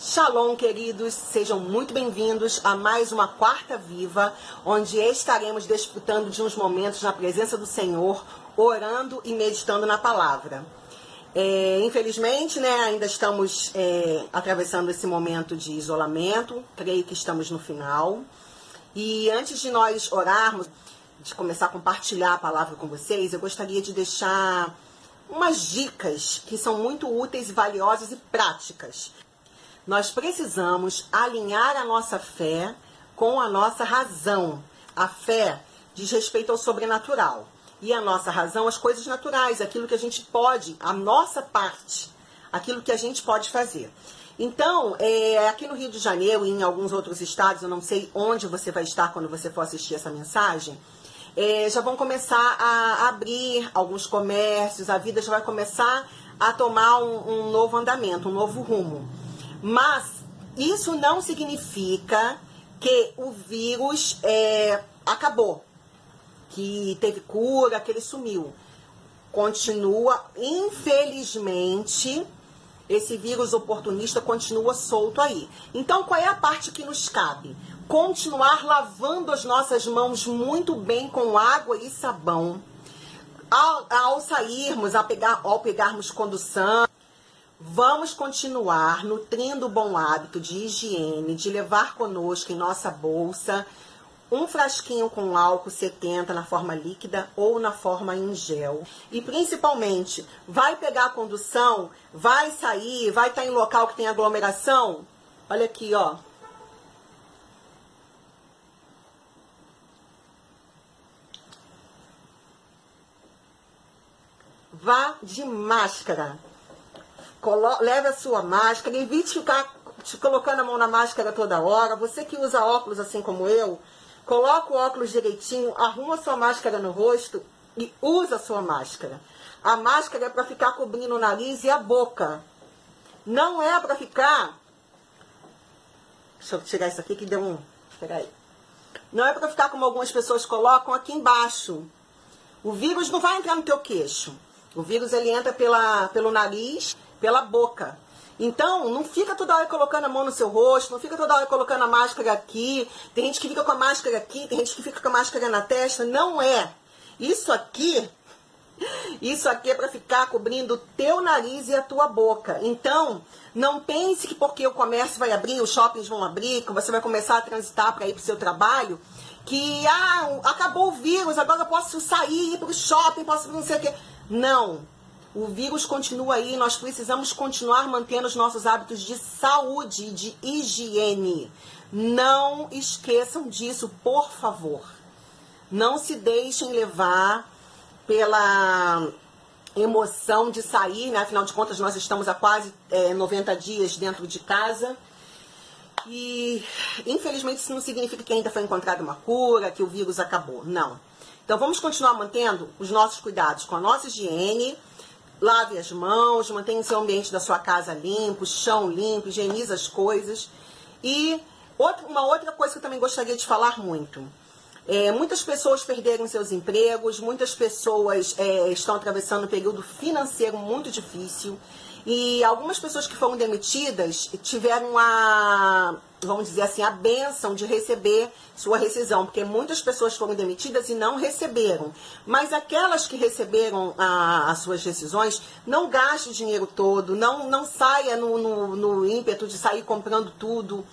Shalom, queridos, sejam muito bem-vindos a mais uma Quarta Viva, onde estaremos desfrutando de uns momentos na presença do Senhor, orando e meditando na palavra. É, infelizmente, né, ainda estamos é, atravessando esse momento de isolamento, creio que estamos no final. E antes de nós orarmos, de começar a compartilhar a palavra com vocês, eu gostaria de deixar umas dicas que são muito úteis, valiosas e práticas nós precisamos alinhar a nossa fé com a nossa razão. A fé diz respeito ao sobrenatural. E a nossa razão, as coisas naturais, aquilo que a gente pode, a nossa parte, aquilo que a gente pode fazer. Então, é, aqui no Rio de Janeiro e em alguns outros estados, eu não sei onde você vai estar quando você for assistir essa mensagem, é, já vão começar a abrir alguns comércios, a vida já vai começar a tomar um, um novo andamento, um novo rumo. Mas isso não significa que o vírus é, acabou, que teve cura, que ele sumiu. Continua, infelizmente, esse vírus oportunista continua solto aí. Então, qual é a parte que nos cabe? Continuar lavando as nossas mãos muito bem com água e sabão. Ao, ao sairmos, pegar, ao pegarmos condução, Vamos continuar nutrindo o bom hábito de higiene, de levar conosco em nossa bolsa um frasquinho com álcool 70 na forma líquida ou na forma em gel. E principalmente, vai pegar a condução, vai sair, vai estar em local que tem aglomeração. Olha aqui, ó. Vá de máscara Colo leve a sua máscara, evite ficar colocando a mão na máscara toda hora. Você que usa óculos assim como eu, coloca o óculos direitinho, arruma sua máscara no rosto e usa a sua máscara. A máscara é para ficar cobrindo o nariz e a boca. Não é para ficar. Deixa eu tirar isso aqui que deu um. Peraí. Não é para ficar como algumas pessoas colocam aqui embaixo. O vírus não vai entrar no teu queixo. O vírus ele entra pela, pelo nariz pela boca. Então, não fica toda hora colocando a mão no seu rosto, não fica toda hora colocando a máscara aqui. Tem gente que fica com a máscara aqui, tem gente que fica com a máscara na testa. Não é. Isso aqui, isso aqui é para ficar cobrindo o teu nariz e a tua boca. Então, não pense que porque o comércio vai abrir, os shoppings vão abrir, que você vai começar a transitar para ir para o seu trabalho, que ah, acabou o vírus, agora eu posso sair, ir para o shopping, posso não sei o quê. Não. O vírus continua aí, nós precisamos continuar mantendo os nossos hábitos de saúde e de higiene. Não esqueçam disso, por favor. Não se deixem levar pela emoção de sair, né? afinal de contas, nós estamos há quase é, 90 dias dentro de casa. E infelizmente isso não significa que ainda foi encontrada uma cura, que o vírus acabou. Não. Então vamos continuar mantendo os nossos cuidados com a nossa higiene Lave as mãos, mantenha o seu ambiente da sua casa limpo, chão limpo, higienize as coisas. E outra, uma outra coisa que eu também gostaria de falar muito. É, muitas pessoas perderam seus empregos, muitas pessoas é, estão atravessando um período financeiro muito difícil. E algumas pessoas que foram demitidas tiveram a, vamos dizer assim, a benção de receber sua rescisão, porque muitas pessoas foram demitidas e não receberam. Mas aquelas que receberam a, as suas rescisões, não gaste o dinheiro todo, não, não saia no, no, no ímpeto de sair comprando tudo.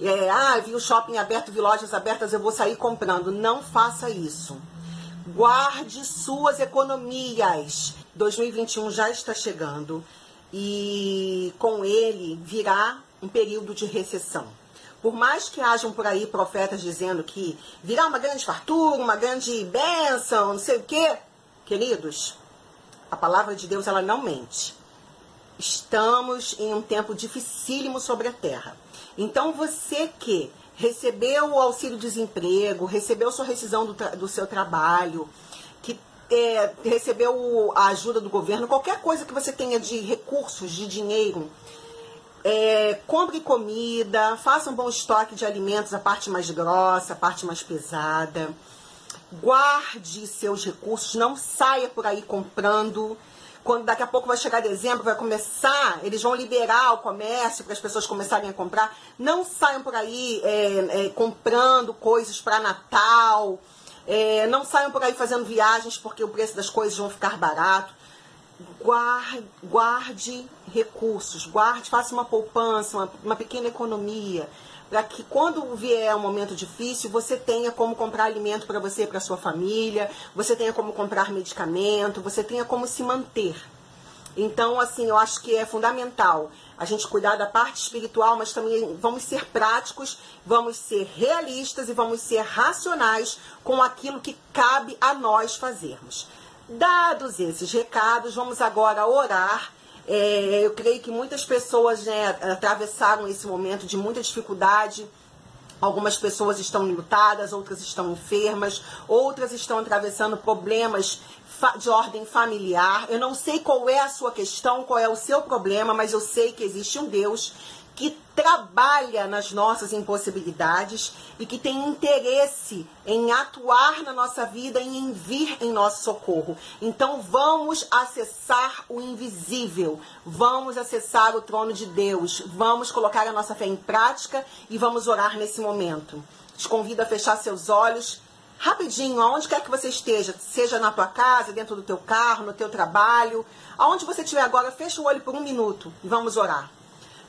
É, ah, vi o shopping aberto, vi lojas abertas, eu vou sair comprando. Não faça isso. Guarde suas economias. 2021 já está chegando e com ele virá um período de recessão. Por mais que hajam por aí profetas dizendo que virá uma grande fartura, uma grande bênção, não sei o quê, queridos, a palavra de Deus ela não mente. Estamos em um tempo dificílimo sobre a terra. Então você que recebeu o auxílio-desemprego, recebeu sua rescisão do, do seu trabalho, é, recebeu a ajuda do governo, qualquer coisa que você tenha de recursos, de dinheiro, é, compre comida, faça um bom estoque de alimentos, a parte mais grossa, a parte mais pesada. Guarde seus recursos, não saia por aí comprando. quando daqui a pouco vai chegar dezembro, vai começar, eles vão liberar o comércio para as pessoas começarem a comprar. Não saiam por aí é, é, comprando coisas para Natal. É, não saiam por aí fazendo viagens porque o preço das coisas vão ficar barato. Guarde, guarde recursos, guarde, faça uma poupança, uma, uma pequena economia para que quando vier um momento difícil, você tenha como comprar alimento para você e para sua família, você tenha como comprar medicamento, você tenha como se manter. Então, assim, eu acho que é fundamental a gente cuidar da parte espiritual, mas também vamos ser práticos, vamos ser realistas e vamos ser racionais com aquilo que cabe a nós fazermos. Dados esses recados, vamos agora orar é, eu creio que muitas pessoas né, atravessaram esse momento de muita dificuldade. Algumas pessoas estão lutadas, outras estão enfermas, outras estão atravessando problemas de ordem familiar. Eu não sei qual é a sua questão, qual é o seu problema, mas eu sei que existe um Deus que trabalha nas nossas impossibilidades e que tem interesse em atuar na nossa vida e em vir em nosso socorro. Então vamos acessar o invisível, vamos acessar o trono de Deus, vamos colocar a nossa fé em prática e vamos orar nesse momento. Te convido a fechar seus olhos rapidinho, aonde quer que você esteja, seja na tua casa, dentro do teu carro, no teu trabalho, aonde você estiver agora, fecha o olho por um minuto e vamos orar.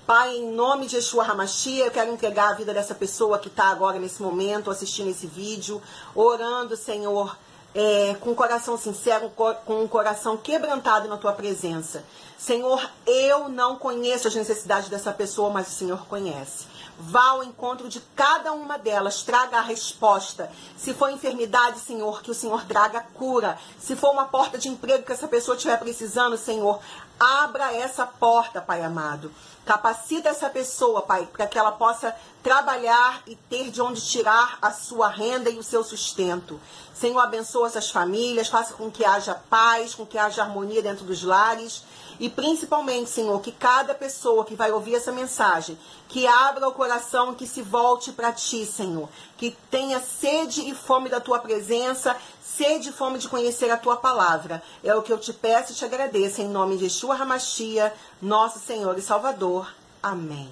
Pai, em nome de Yeshua Hamashia, eu quero entregar a vida dessa pessoa que está agora nesse momento assistindo esse vídeo, orando, Senhor, é, com um coração sincero, com um coração quebrantado na tua presença. Senhor, eu não conheço as necessidades dessa pessoa, mas o Senhor conhece. Vá ao encontro de cada uma delas, traga a resposta. Se for enfermidade, Senhor, que o Senhor traga cura. Se for uma porta de emprego que essa pessoa estiver precisando, Senhor, abra essa porta, Pai amado. Capacita essa pessoa, Pai, para que ela possa trabalhar e ter de onde tirar a sua renda e o seu sustento. Senhor, abençoa essas famílias, faça com que haja paz, com que haja harmonia dentro dos lares. E principalmente, Senhor, que cada pessoa que vai ouvir essa mensagem, que abra o coração, que se volte para Ti, Senhor. Que tenha sede e fome da Tua presença, sede e fome de conhecer a Tua palavra. É o que eu te peço e te agradeço, em nome de Yeshua Hamashia, nosso Senhor e Salvador. Amém.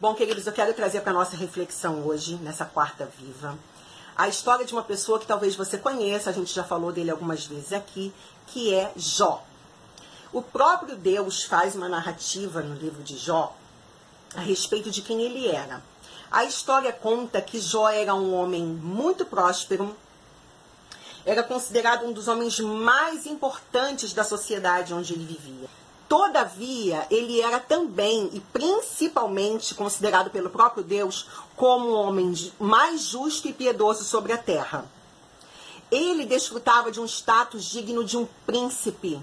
Bom, queridos, eu quero trazer para nossa reflexão hoje, nessa quarta viva, a história de uma pessoa que talvez você conheça, a gente já falou dele algumas vezes aqui, que é Jó. O próprio Deus faz uma narrativa no livro de Jó a respeito de quem ele era. A história conta que Jó era um homem muito próspero, era considerado um dos homens mais importantes da sociedade onde ele vivia. Todavia, ele era também e principalmente considerado pelo próprio Deus como o homem mais justo e piedoso sobre a terra. Ele desfrutava de um status digno de um príncipe,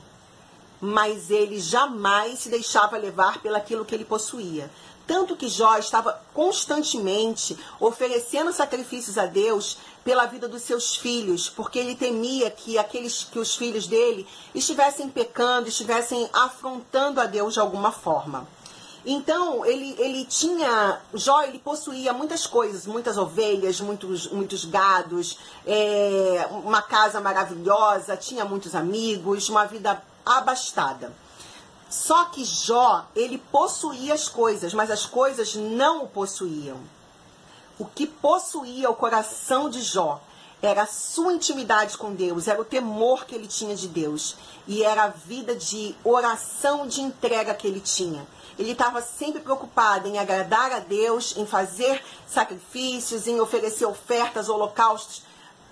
mas ele jamais se deixava levar pelaquilo que ele possuía. Tanto que Jó estava constantemente oferecendo sacrifícios a Deus pela vida dos seus filhos, porque ele temia que aqueles que os filhos dele estivessem pecando, estivessem afrontando a Deus de alguma forma. Então, ele, ele tinha, Jó, ele possuía muitas coisas, muitas ovelhas, muitos, muitos gados, é, uma casa maravilhosa, tinha muitos amigos, uma vida abastada. Só que Jó, ele possuía as coisas, mas as coisas não o possuíam. O que possuía o coração de Jó era a sua intimidade com Deus, era o temor que ele tinha de Deus e era a vida de oração, de entrega que ele tinha. Ele estava sempre preocupado em agradar a Deus, em fazer sacrifícios, em oferecer ofertas, holocaustos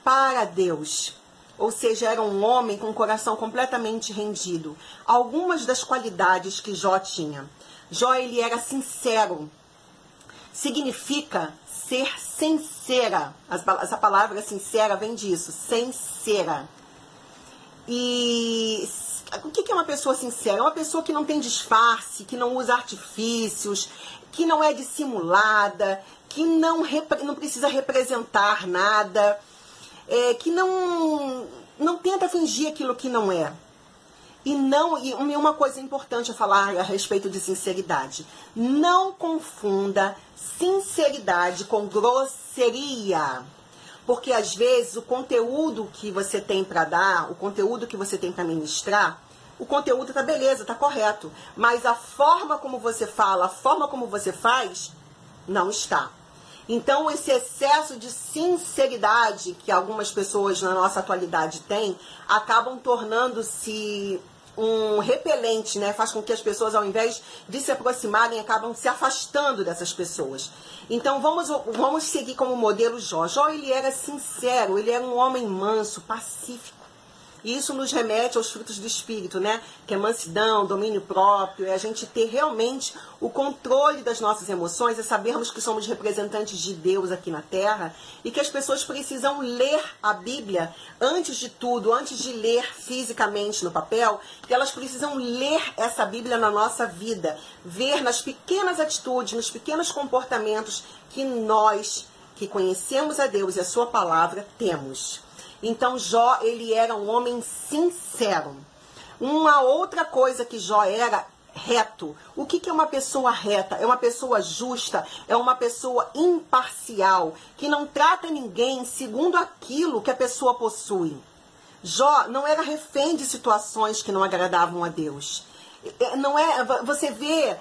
para Deus ou seja, era um homem com o coração completamente rendido. Algumas das qualidades que Jó tinha. Jó ele era sincero. Significa ser sincera. Essa palavra sincera vem disso, sincera. E o que é uma pessoa sincera? É uma pessoa que não tem disfarce, que não usa artifícios, que não é dissimulada, que não, não precisa representar nada é, que não, não tenta fingir aquilo que não é. E não, e uma coisa importante a falar a respeito de sinceridade. Não confunda sinceridade com grosseria. Porque às vezes o conteúdo que você tem para dar, o conteúdo que você tem para ministrar, o conteúdo tá beleza, tá correto. Mas a forma como você fala, a forma como você faz, não está. Então, esse excesso de sinceridade que algumas pessoas na nossa atualidade têm, acabam tornando-se um repelente, né? Faz com que as pessoas, ao invés de se aproximarem, acabam se afastando dessas pessoas. Então vamos, vamos seguir como modelo Jó. Jó ele era sincero, ele era um homem manso, pacífico. E isso nos remete aos frutos do Espírito, né? Que é mansidão, domínio próprio, é a gente ter realmente o controle das nossas emoções, é sabermos que somos representantes de Deus aqui na Terra e que as pessoas precisam ler a Bíblia antes de tudo, antes de ler fisicamente no papel, que elas precisam ler essa Bíblia na nossa vida, ver nas pequenas atitudes, nos pequenos comportamentos que nós, que conhecemos a Deus e a Sua palavra, temos. Então Jó, ele era um homem sincero. Uma outra coisa que Jó era reto. O que, que é uma pessoa reta? É uma pessoa justa, é uma pessoa imparcial, que não trata ninguém segundo aquilo que a pessoa possui. Jó não era refém de situações que não agradavam a Deus. É, não é, você vê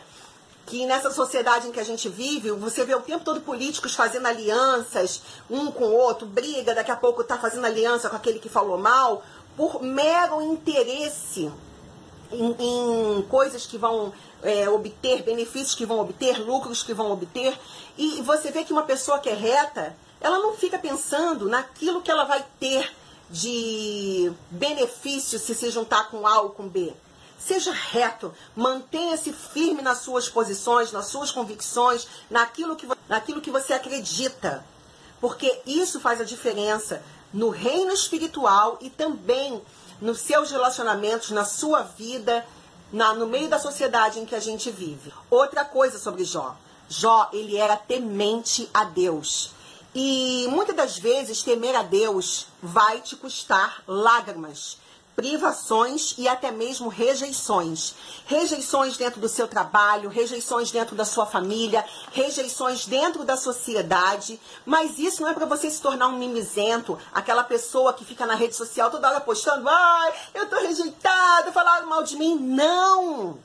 que nessa sociedade em que a gente vive, você vê o tempo todo políticos fazendo alianças um com o outro, briga, daqui a pouco está fazendo aliança com aquele que falou mal, por mero interesse em, em coisas que vão é, obter, benefícios que vão obter, lucros que vão obter. E você vê que uma pessoa que é reta, ela não fica pensando naquilo que ela vai ter de benefício se se juntar com A ou com B. Seja reto, mantenha-se firme nas suas posições, nas suas convicções, naquilo que, naquilo que você acredita. Porque isso faz a diferença no reino espiritual e também nos seus relacionamentos, na sua vida, na, no meio da sociedade em que a gente vive. Outra coisa sobre Jó. Jó, ele era temente a Deus. E muitas das vezes temer a Deus vai te custar lágrimas privações e até mesmo rejeições. Rejeições dentro do seu trabalho, rejeições dentro da sua família, rejeições dentro da sociedade. Mas isso não é para você se tornar um mimizento, aquela pessoa que fica na rede social toda hora postando: ai, eu tô rejeitado, falaram mal de mim. Não!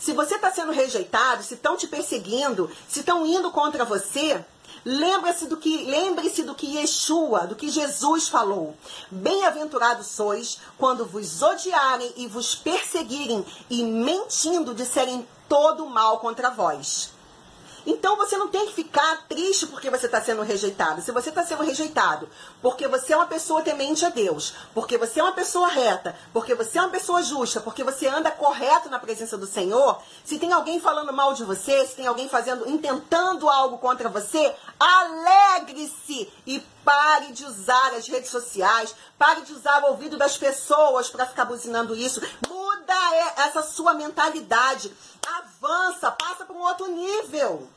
Se você está sendo rejeitado, se estão te perseguindo, se estão indo contra você, Lembre-se do que, lembre-se do que Yeshua, do que Jesus falou. Bem-aventurados sois quando vos odiarem e vos perseguirem e mentindo disserem todo mal contra vós. Então você não tem que ficar triste porque você está sendo rejeitado. Se você está sendo rejeitado porque você é uma pessoa temente a Deus, porque você é uma pessoa reta, porque você é uma pessoa justa, porque você anda correto na presença do Senhor, se tem alguém falando mal de você, se tem alguém fazendo, intentando algo contra você, alegre-se e pare de usar as redes sociais, pare de usar o ouvido das pessoas para ficar buzinando isso. Muda essa sua mentalidade avança, passa para um outro nível.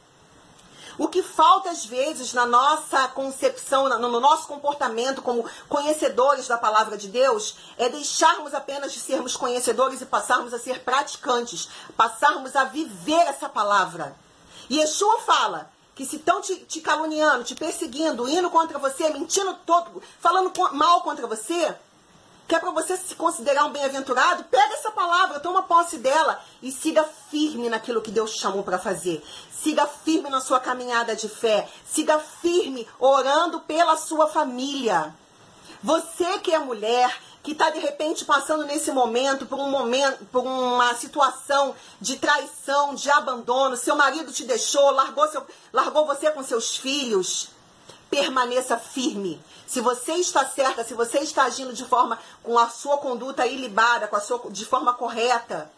O que falta às vezes na nossa concepção, no nosso comportamento como conhecedores da palavra de Deus, é deixarmos apenas de sermos conhecedores e passarmos a ser praticantes, passarmos a viver essa palavra. E Yeshua fala que se estão te, te caluniando, te perseguindo, indo contra você, mentindo todo, falando mal contra você, que é para você se considerar um bem-aventurado, pega essa palavra, toma posse dela e siga firme naquilo que Deus chamou para fazer. Siga firme na sua caminhada de fé. Siga firme orando pela sua família. Você que é mulher, que está de repente passando nesse momento por um momento, por uma situação de traição, de abandono, seu marido te deixou, largou, seu, largou você com seus filhos permaneça firme. Se você está certa, se você está agindo de forma com a sua conduta ilibada, com a sua de forma correta,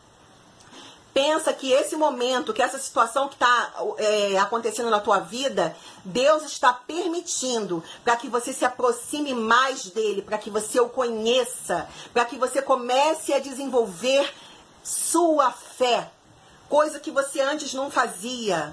pensa que esse momento, que essa situação que está é, acontecendo na tua vida, Deus está permitindo para que você se aproxime mais dele, para que você o conheça, para que você comece a desenvolver sua fé, coisa que você antes não fazia.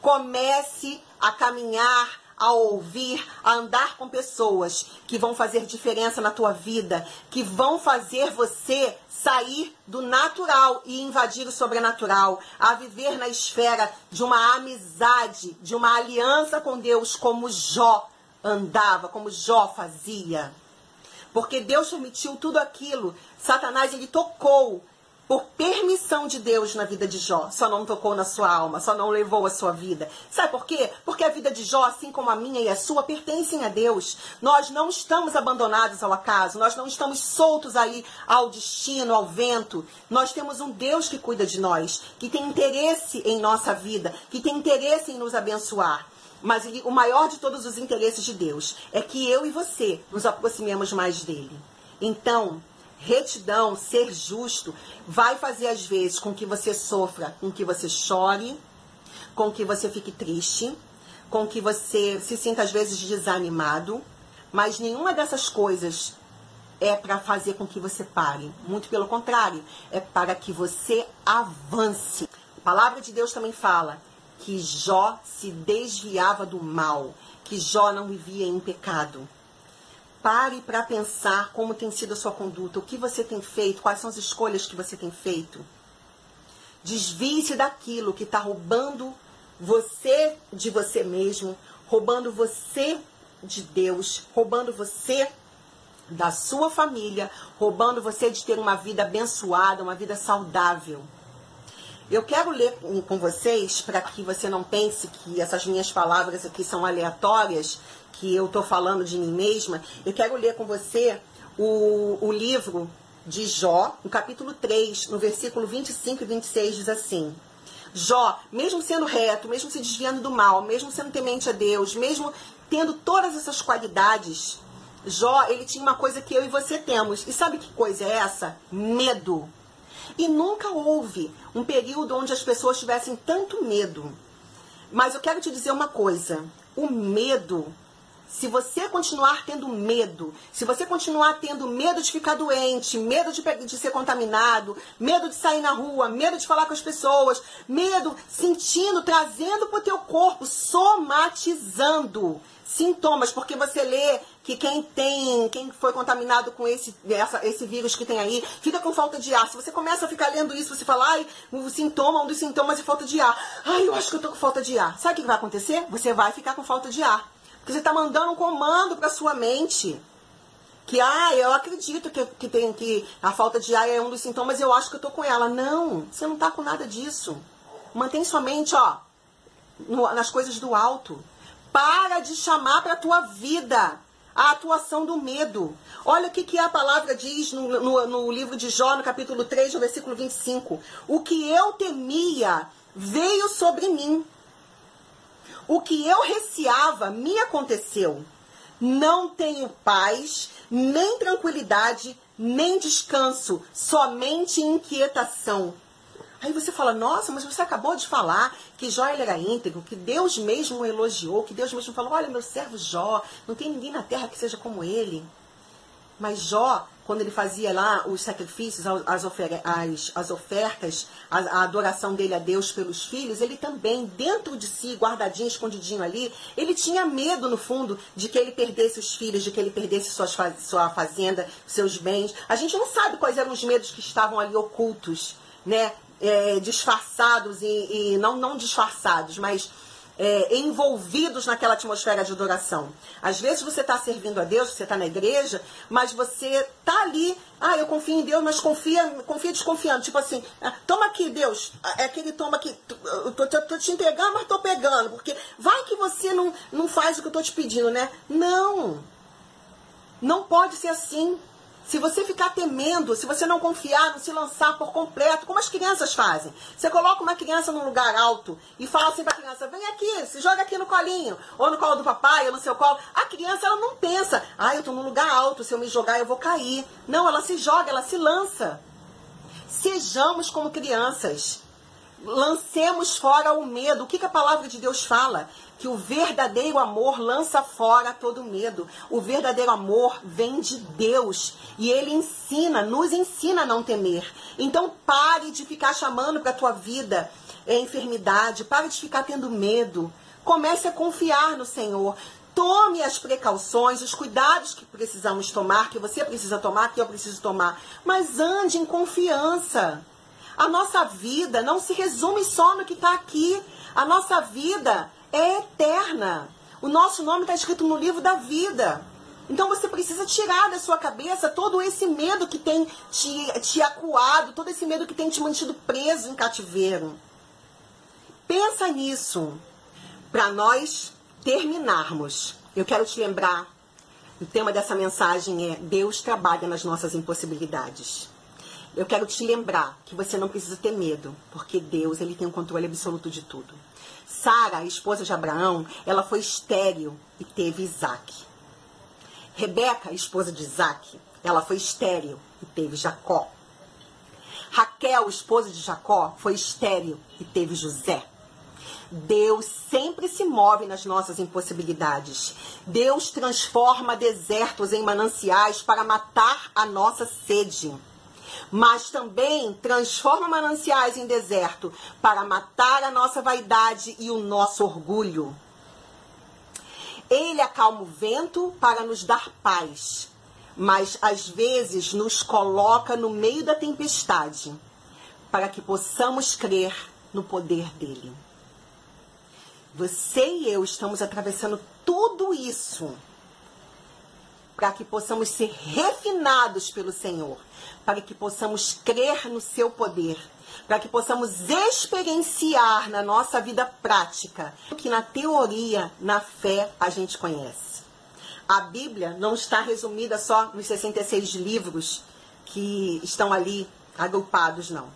Comece a caminhar a ouvir, a andar com pessoas que vão fazer diferença na tua vida, que vão fazer você sair do natural e invadir o sobrenatural, a viver na esfera de uma amizade, de uma aliança com Deus, como Jó andava, como Jó fazia. Porque Deus permitiu tudo aquilo. Satanás ele tocou por permissão de Deus na vida de Jó, só não tocou na sua alma, só não levou a sua vida. Sabe por quê? Porque a vida de Jó, assim como a minha e a sua, pertencem a Deus. Nós não estamos abandonados ao acaso, nós não estamos soltos aí ao destino, ao vento. Nós temos um Deus que cuida de nós, que tem interesse em nossa vida, que tem interesse em nos abençoar. Mas o maior de todos os interesses de Deus é que eu e você nos aproximemos mais dele. Então, retidão, ser justo, vai fazer às vezes com que você sofra, com que você chore, com que você fique triste, com que você se sinta às vezes desanimado, mas nenhuma dessas coisas é para fazer com que você pare. Muito pelo contrário, é para que você avance. A palavra de Deus também fala que Jó se desviava do mal, que Jó não vivia em pecado. Pare para pensar como tem sido a sua conduta, o que você tem feito, quais são as escolhas que você tem feito. Desvie-se daquilo que está roubando você de você mesmo, roubando você de Deus, roubando você da sua família, roubando você de ter uma vida abençoada, uma vida saudável. Eu quero ler com vocês, para que você não pense que essas minhas palavras aqui são aleatórias, que eu estou falando de mim mesma, eu quero ler com você o, o livro de Jó, no capítulo 3, no versículo 25 e 26, diz assim: Jó, mesmo sendo reto, mesmo se desviando do mal, mesmo sendo temente a Deus, mesmo tendo todas essas qualidades, Jó, ele tinha uma coisa que eu e você temos. E sabe que coisa é essa? Medo. E nunca houve um período onde as pessoas tivessem tanto medo. Mas eu quero te dizer uma coisa: o medo se você continuar tendo medo, se você continuar tendo medo de ficar doente, medo de, de, ser contaminado, medo de sair na rua, medo de falar com as pessoas, medo, sentindo, trazendo para o teu corpo, somatizando sintomas, porque você lê que quem tem, quem foi contaminado com esse, essa, esse vírus que tem aí, fica com falta de ar. Se você começa a ficar lendo isso, você fala, ai, o sintoma, um dos sintomas é falta de ar. Ai, eu acho que eu tô com falta de ar. Sabe o que vai acontecer? Você vai ficar com falta de ar. Porque você está mandando um comando para sua mente. Que, ah, eu acredito que, que, tem, que a falta de ar é um dos sintomas, eu acho que eu tô com ela. Não, você não tá com nada disso. Mantém sua mente, ó, no, nas coisas do alto. Para de chamar para tua vida a atuação do medo. Olha o que, que a palavra diz no, no, no livro de Jó, no capítulo 3, no versículo 25. O que eu temia veio sobre mim o que eu receava me aconteceu. Não tenho paz, nem tranquilidade, nem descanso, somente inquietação. Aí você fala, nossa, mas você acabou de falar que Jó era íntegro, que Deus mesmo o elogiou, que Deus mesmo falou, olha meu servo Jó, não tem ninguém na terra que seja como ele. Mas Jó, quando ele fazia lá os sacrifícios, as, ofer as, as ofertas, a, a, adoração dele a Deus pelos filhos, ele também, dentro de si, guardadinho, escondidinho ali, ele tinha medo, no fundo, de que ele perdesse os filhos, de que ele perdesse suas, sua fazenda, seus bens. A gente não sabe quais eram os medos que estavam ali ocultos, né? É, disfarçados e, e não, não disfarçados, mas é, envolvidos naquela atmosfera de adoração. Às vezes você está servindo a Deus, você está na igreja, mas você está ali, ah, eu confio em Deus, mas confia, confia desconfiando. Tipo assim, ah, toma aqui, Deus, é aquele toma aqui, eu tô, tô, tô te entregando, mas tô pegando, porque vai que você não, não faz o que eu tô te pedindo, né? Não! Não pode ser assim. Se você ficar temendo, se você não confiar, não se lançar por completo, como as crianças fazem. Você coloca uma criança num lugar alto e fala assim para a criança: vem aqui, se joga aqui no colinho, ou no colo do papai, ou no seu colo. A criança ela não pensa: ah, eu estou num lugar alto, se eu me jogar eu vou cair. Não, ela se joga, ela se lança. Sejamos como crianças. Lancemos fora o medo. O que, que a palavra de Deus fala? que o verdadeiro amor lança fora todo medo. O verdadeiro amor vem de Deus e ele ensina, nos ensina a não temer. Então pare de ficar chamando para a tua vida é, enfermidade, pare de ficar tendo medo. Comece a confiar no Senhor. Tome as precauções, os cuidados que precisamos tomar, que você precisa tomar, que eu preciso tomar, mas ande em confiança. A nossa vida não se resume só no que está aqui. A nossa vida é eterna. O nosso nome está escrito no livro da vida. Então você precisa tirar da sua cabeça todo esse medo que tem te, te acuado, todo esse medo que tem te mantido preso em cativeiro. Pensa nisso. Para nós terminarmos, eu quero te lembrar: o tema dessa mensagem é Deus trabalha nas nossas impossibilidades. Eu quero te lembrar que você não precisa ter medo, porque Deus ele tem o controle absoluto de tudo. Sara, esposa de Abraão, ela foi estéril e teve Isaac. Rebeca, esposa de Isaac, ela foi estéril e teve Jacó. Raquel, esposa de Jacó, foi estéril e teve José. Deus sempre se move nas nossas impossibilidades. Deus transforma desertos em mananciais para matar a nossa sede. Mas também transforma mananciais em deserto para matar a nossa vaidade e o nosso orgulho. Ele acalma o vento para nos dar paz, mas às vezes nos coloca no meio da tempestade para que possamos crer no poder dele. Você e eu estamos atravessando tudo isso para que possamos ser refinados pelo Senhor, para que possamos crer no seu poder, para que possamos experienciar na nossa vida prática o que na teoria, na fé, a gente conhece. A Bíblia não está resumida só nos 66 livros que estão ali agrupados, não.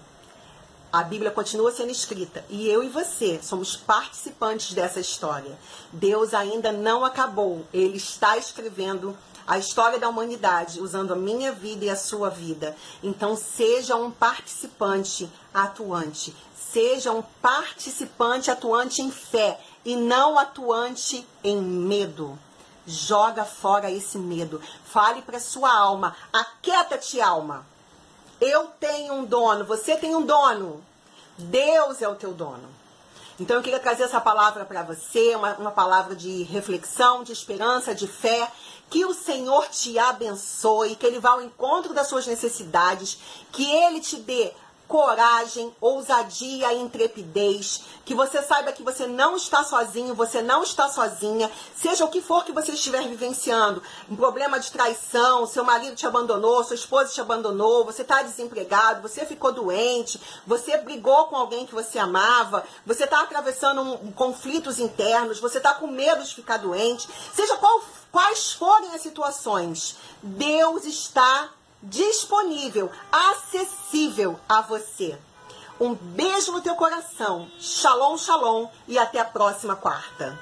A Bíblia continua sendo escrita e eu e você somos participantes dessa história. Deus ainda não acabou, ele está escrevendo a história da humanidade usando a minha vida e a sua vida. Então, seja um participante atuante. Seja um participante atuante em fé e não atuante em medo. Joga fora esse medo. Fale para sua alma: aquieta-te, alma. Eu tenho um dono, você tem um dono. Deus é o teu dono. Então eu queria trazer essa palavra para você, uma, uma palavra de reflexão, de esperança, de fé. Que o Senhor te abençoe, que Ele vá ao encontro das suas necessidades, que Ele te dê coragem, ousadia e intrepidez, que você saiba que você não está sozinho, você não está sozinha, seja o que for que você estiver vivenciando, um problema de traição, seu marido te abandonou, sua esposa te abandonou, você está desempregado, você ficou doente, você brigou com alguém que você amava, você está atravessando um, conflitos internos, você está com medo de ficar doente, seja qual, quais forem as situações, Deus está disponível, acessível a você. Um beijo no teu coração. Shalom, shalom e até a próxima quarta.